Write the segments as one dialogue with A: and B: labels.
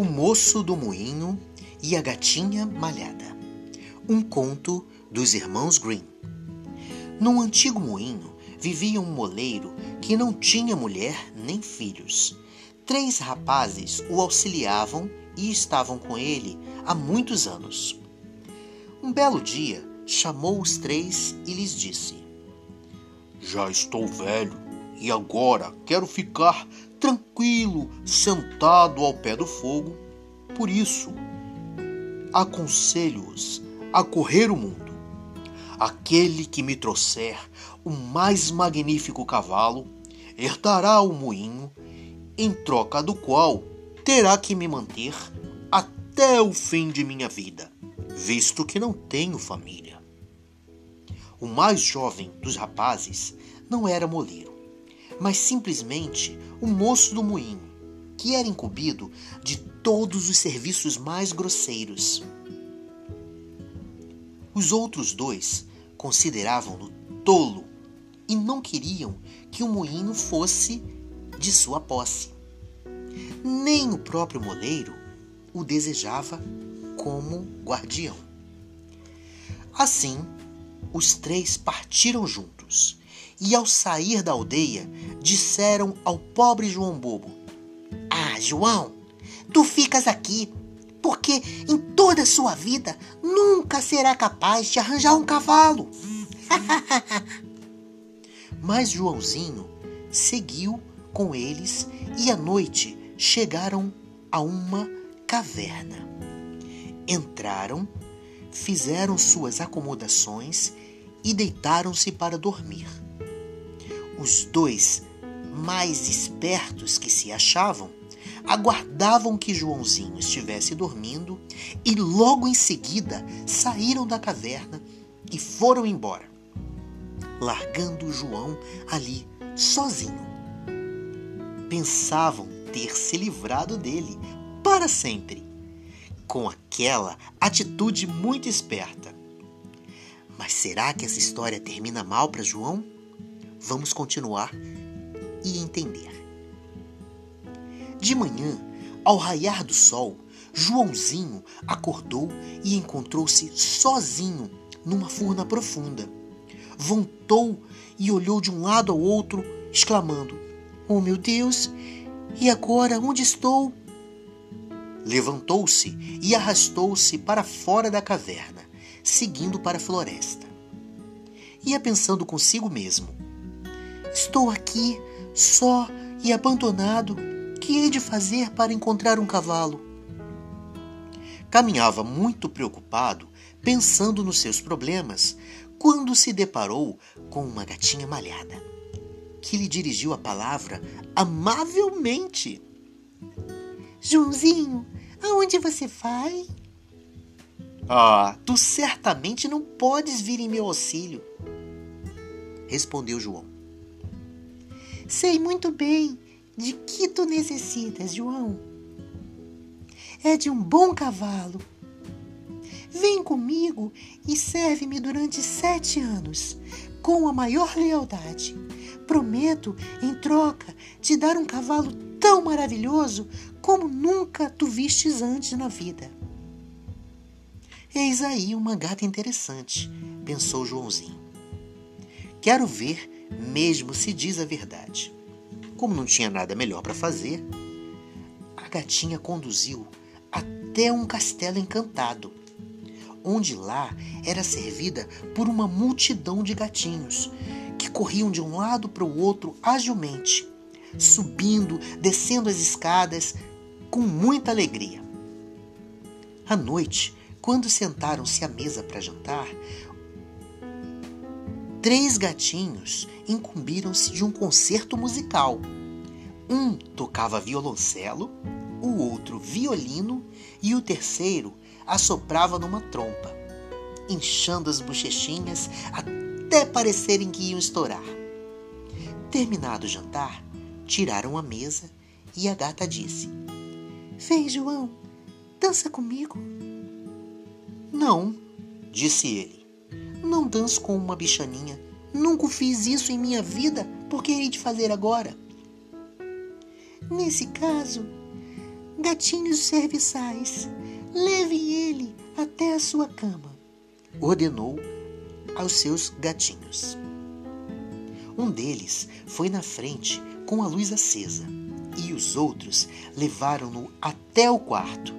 A: O Moço do Moinho e a Gatinha Malhada. Um conto dos irmãos Green. Num antigo moinho vivia um moleiro que não tinha mulher nem filhos. Três rapazes o auxiliavam e estavam com ele há muitos anos. Um belo dia, chamou os três e lhes disse: Já estou velho e agora quero ficar tranquilo, sentado ao pé do fogo. Por isso, aconselho-os a correr o mundo. Aquele que me trouxer o mais magnífico cavalo herdará o moinho, em troca do qual terá que me manter até o fim de minha vida, visto que não tenho família. O mais jovem dos rapazes não era moleiro, mas simplesmente o moço do moinho, que era incumbido de todos os serviços mais grosseiros. Os outros dois consideravam-no tolo e não queriam que o moinho fosse de sua posse. Nem o próprio moleiro o desejava como guardião. Assim, os três partiram juntos e, ao sair da aldeia, disseram ao pobre João Bobo: Ah, João, tu ficas aqui, porque em toda a sua vida nunca será capaz de arranjar um cavalo. Mas Joãozinho seguiu com eles e à noite chegaram a uma caverna. Entraram, fizeram suas acomodações e deitaram-se para dormir. Os dois mais espertos que se achavam aguardavam que Joãozinho estivesse dormindo e logo em seguida saíram da caverna e foram embora, largando João ali sozinho. Pensavam ter se livrado dele para sempre, com aquela atitude muito esperta. Mas será que essa história termina mal para João? Vamos continuar e entender. De manhã, ao raiar do sol, Joãozinho acordou e encontrou-se sozinho numa furna profunda. Voltou e olhou de um lado ao outro, exclamando: Oh meu Deus, e agora onde estou? Levantou-se e arrastou-se para fora da caverna, seguindo para a floresta. Ia pensando consigo mesmo: Estou aqui, só e abandonado que hei de fazer para encontrar um cavalo? Caminhava muito preocupado, pensando nos seus problemas, quando se deparou com uma gatinha malhada, que lhe dirigiu a palavra amavelmente. Joãozinho, aonde você vai? Ah, tu certamente não podes vir em meu auxílio, respondeu João. Sei muito bem de que tu necessitas, João? É de um bom cavalo. Vem comigo e serve-me durante sete anos, com a maior lealdade. Prometo, em troca, te dar um cavalo tão maravilhoso como nunca tu vistes antes na vida. Eis aí uma gata interessante, pensou Joãozinho. Quero ver mesmo se diz a verdade. Como não tinha nada melhor para fazer, a gatinha conduziu até um castelo encantado, onde lá era servida por uma multidão de gatinhos que corriam de um lado para o outro agilmente, subindo, descendo as escadas com muita alegria. À noite, quando sentaram-se à mesa para jantar, três gatinhos incumbiram-se de um concerto musical. Um tocava violoncelo, o outro violino e o terceiro assoprava numa trompa, inchando as bochechinhas até parecerem que iam estourar. Terminado o jantar, tiraram a mesa e a gata disse: Vem, João, dança comigo. Não, disse ele. Não danço com uma bichaninha. Nunca fiz isso em minha vida, por que hei de fazer agora? Nesse caso, Gatinhos serviçais, levem ele até a sua cama, ordenou aos seus gatinhos. Um deles foi na frente com a luz acesa e os outros levaram-no até o quarto.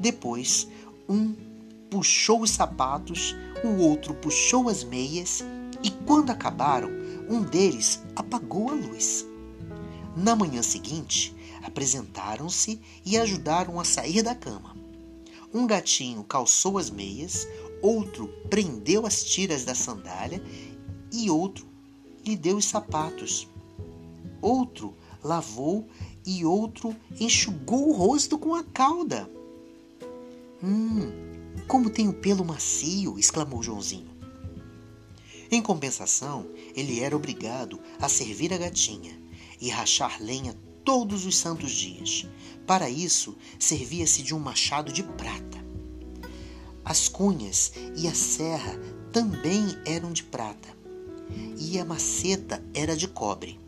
A: Depois, um puxou os sapatos, o outro puxou as meias e, quando acabaram, um deles apagou a luz. Na manhã seguinte, apresentaram-se e ajudaram a sair da cama. Um gatinho calçou as meias, outro prendeu as tiras da sandália e outro lhe deu os sapatos. Outro lavou e outro enxugou o rosto com a cauda. Hum, como tem o pelo macio! exclamou Joãozinho. Em compensação, ele era obrigado a servir a gatinha e rachar lenha todos os santos dias. Para isso, servia-se de um machado de prata. As cunhas e a serra também eram de prata, e a maceta era de cobre.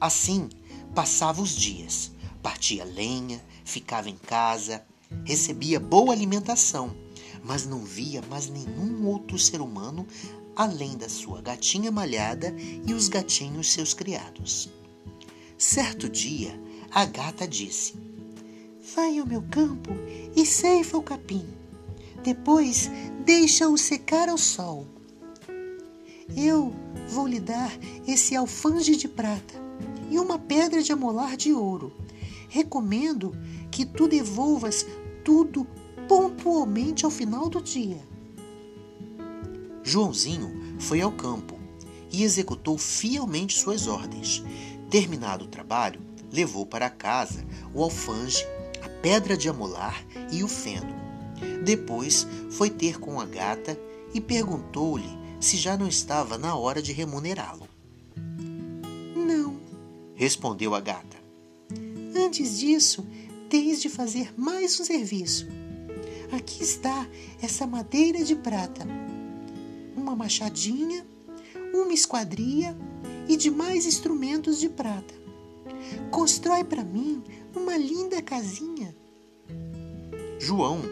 A: Assim, passava os dias, partia lenha, ficava em casa, recebia boa alimentação, mas não via mais nenhum outro ser humano além da sua gatinha malhada e os gatinhos seus criados. Certo dia, a gata disse: Vai ao meu campo e ceifa o capim. Depois deixa-o secar ao sol. Eu vou lhe dar esse alfange de prata e uma pedra de amolar de ouro. Recomendo que tu devolvas tudo pontualmente ao final do dia. Joãozinho foi ao campo e executou fielmente suas ordens. Terminado o trabalho, levou para casa o alfange, a pedra de amolar e o feno. Depois foi ter com a gata e perguntou-lhe se já não estava na hora de remunerá-lo. Não, respondeu a gata. Antes disso, tens de fazer mais um serviço. Aqui está essa madeira de prata, uma machadinha, uma esquadria e demais instrumentos de prata. Constrói para mim uma linda casinha. João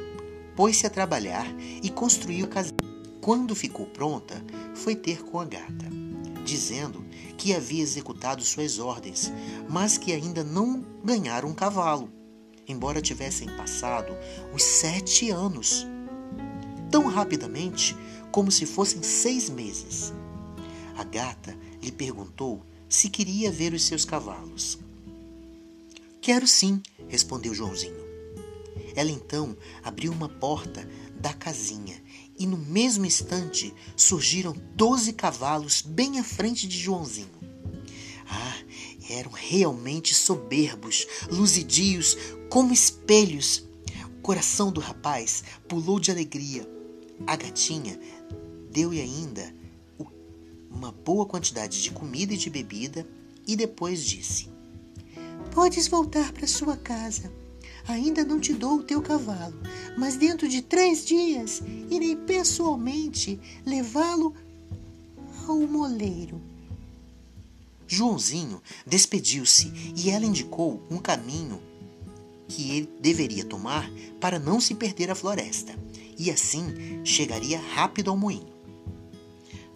A: pôs-se a trabalhar e construiu a casinha. Quando ficou pronta, foi ter com a gata, dizendo que havia executado suas ordens, mas que ainda não ganhara um cavalo, embora tivessem passado os sete anos. Tão rapidamente como se fossem seis meses. A gata lhe perguntou se queria ver os seus cavalos. Quero sim, respondeu Joãozinho. Ela então abriu uma porta da casinha e no mesmo instante surgiram doze cavalos bem à frente de Joãozinho. Ah, eram realmente soberbos, luzidios, como espelhos. O coração do rapaz pulou de alegria. A gatinha deu-lhe ainda uma boa quantidade de comida e de bebida e depois disse: Podes voltar para sua casa. Ainda não te dou o teu cavalo, mas dentro de três dias irei pessoalmente levá-lo ao moleiro. Joãozinho despediu-se e ela indicou um caminho que ele deveria tomar para não se perder a floresta, e assim chegaria rápido ao moinho.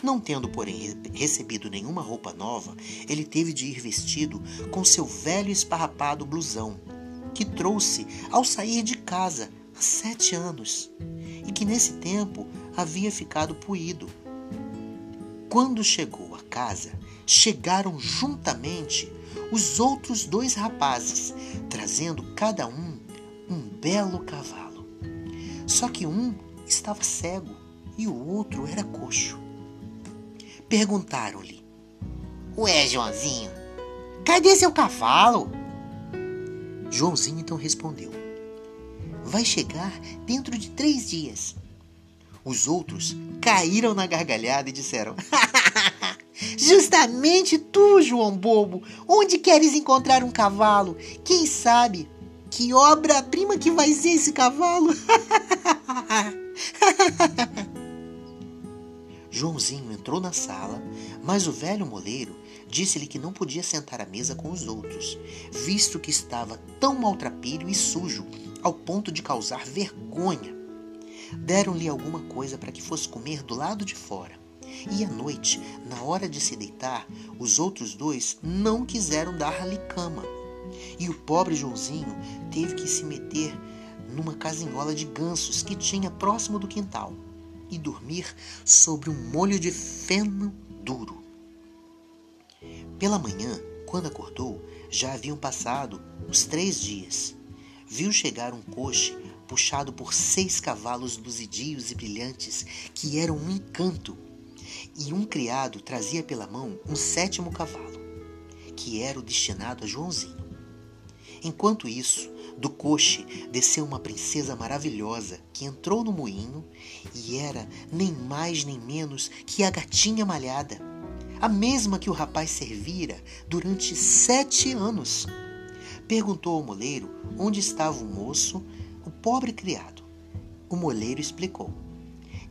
A: Não tendo, porém, recebido nenhuma roupa nova, ele teve de ir vestido com seu velho esparrapado blusão, que trouxe ao sair de casa há sete anos, e que nesse tempo havia ficado puído. Quando chegou a casa, chegaram juntamente os outros dois rapazes, trazendo cada um um belo cavalo. Só que um estava cego e o outro era coxo. Perguntaram-lhe: Ué, Joãozinho, cadê seu cavalo? Joãozinho então respondeu: Vai chegar dentro de três dias. Os outros caíram na gargalhada e disseram: Justamente tu, João Bobo, onde queres encontrar um cavalo? Quem sabe? Que obra-prima que vai ser esse cavalo? Joãozinho entrou na sala, Mas o velho moleiro disse-lhe que não podia sentar à mesa com os outros, visto que estava tão maltrapilho e sujo ao ponto de causar vergonha. Deram-lhe alguma coisa para que fosse comer do lado de fora. E à noite, na hora de se deitar, os outros dois não quiseram dar-lhe cama. E o pobre Joãozinho teve que se meter numa casinhola de gansos que tinha próximo do quintal e dormir sobre um molho de feno duro. Pela manhã, quando acordou, já haviam passado os três dias. Viu chegar um coche puxado por seis cavalos luzidios e brilhantes, que eram um encanto, e um criado trazia pela mão um sétimo cavalo, que era o destinado a Joãozinho. Enquanto isso, do coche desceu uma princesa maravilhosa que entrou no moinho e era nem mais nem menos que a gatinha malhada, a mesma que o rapaz servira durante sete anos. Perguntou ao moleiro onde estava o moço, o pobre criado. O moleiro explicou.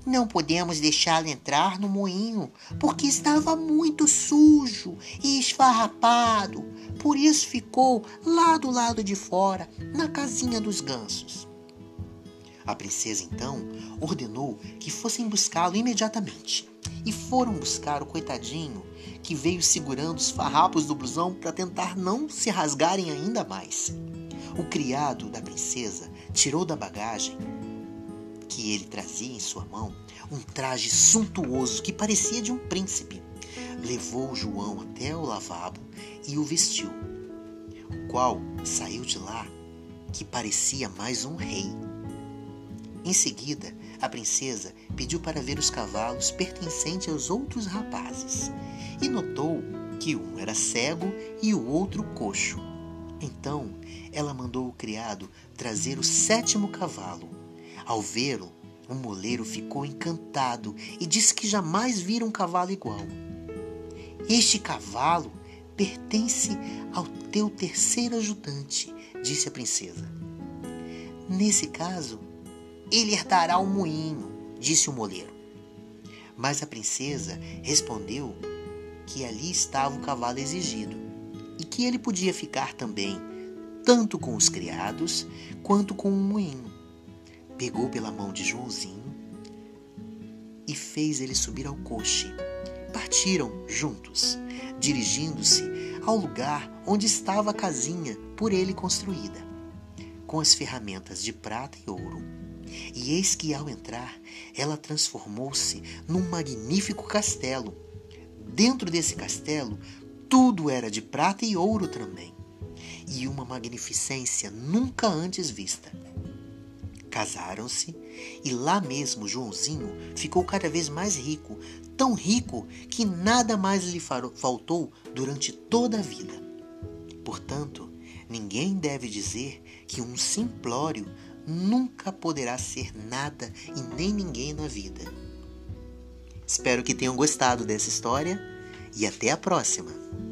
A: Não podemos deixá-lo entrar no moinho, porque estava muito sujo e esfarrapado. Por isso ficou lá do lado de fora, na casinha dos gansos. A princesa então ordenou que fossem buscá-lo imediatamente. E foram buscar o coitadinho que veio segurando os farrapos do blusão para tentar não se rasgarem ainda mais. O criado da princesa tirou da bagagem que ele trazia em sua mão um traje suntuoso que parecia de um príncipe. Levou João até o lavabo e o vestiu, o qual saiu de lá que parecia mais um rei. Em seguida, a princesa pediu para ver os cavalos pertencentes aos outros rapazes e notou que um era cego e o outro coxo. Então, ela mandou o criado trazer o sétimo cavalo ao vê-lo, o moleiro ficou encantado e disse que jamais vira um cavalo igual. Este cavalo pertence ao teu terceiro ajudante, disse a princesa. Nesse caso, ele herdará o moinho, disse o moleiro. Mas a princesa respondeu que ali estava o cavalo exigido e que ele podia ficar também, tanto com os criados quanto com o moinho pegou pela mão de Joãozinho e fez ele subir ao coche. Partiram juntos, dirigindo-se ao lugar onde estava a casinha por ele construída, com as ferramentas de prata e ouro. E eis que, ao entrar, ela transformou-se num magnífico castelo. Dentro desse castelo, tudo era de prata e ouro também, e uma magnificência nunca antes vista. Casaram-se e lá mesmo Joãozinho ficou cada vez mais rico, tão rico que nada mais lhe faltou durante toda a vida. Portanto, ninguém deve dizer que um simplório nunca poderá ser nada e nem ninguém na vida. Espero que tenham gostado dessa história e até a próxima!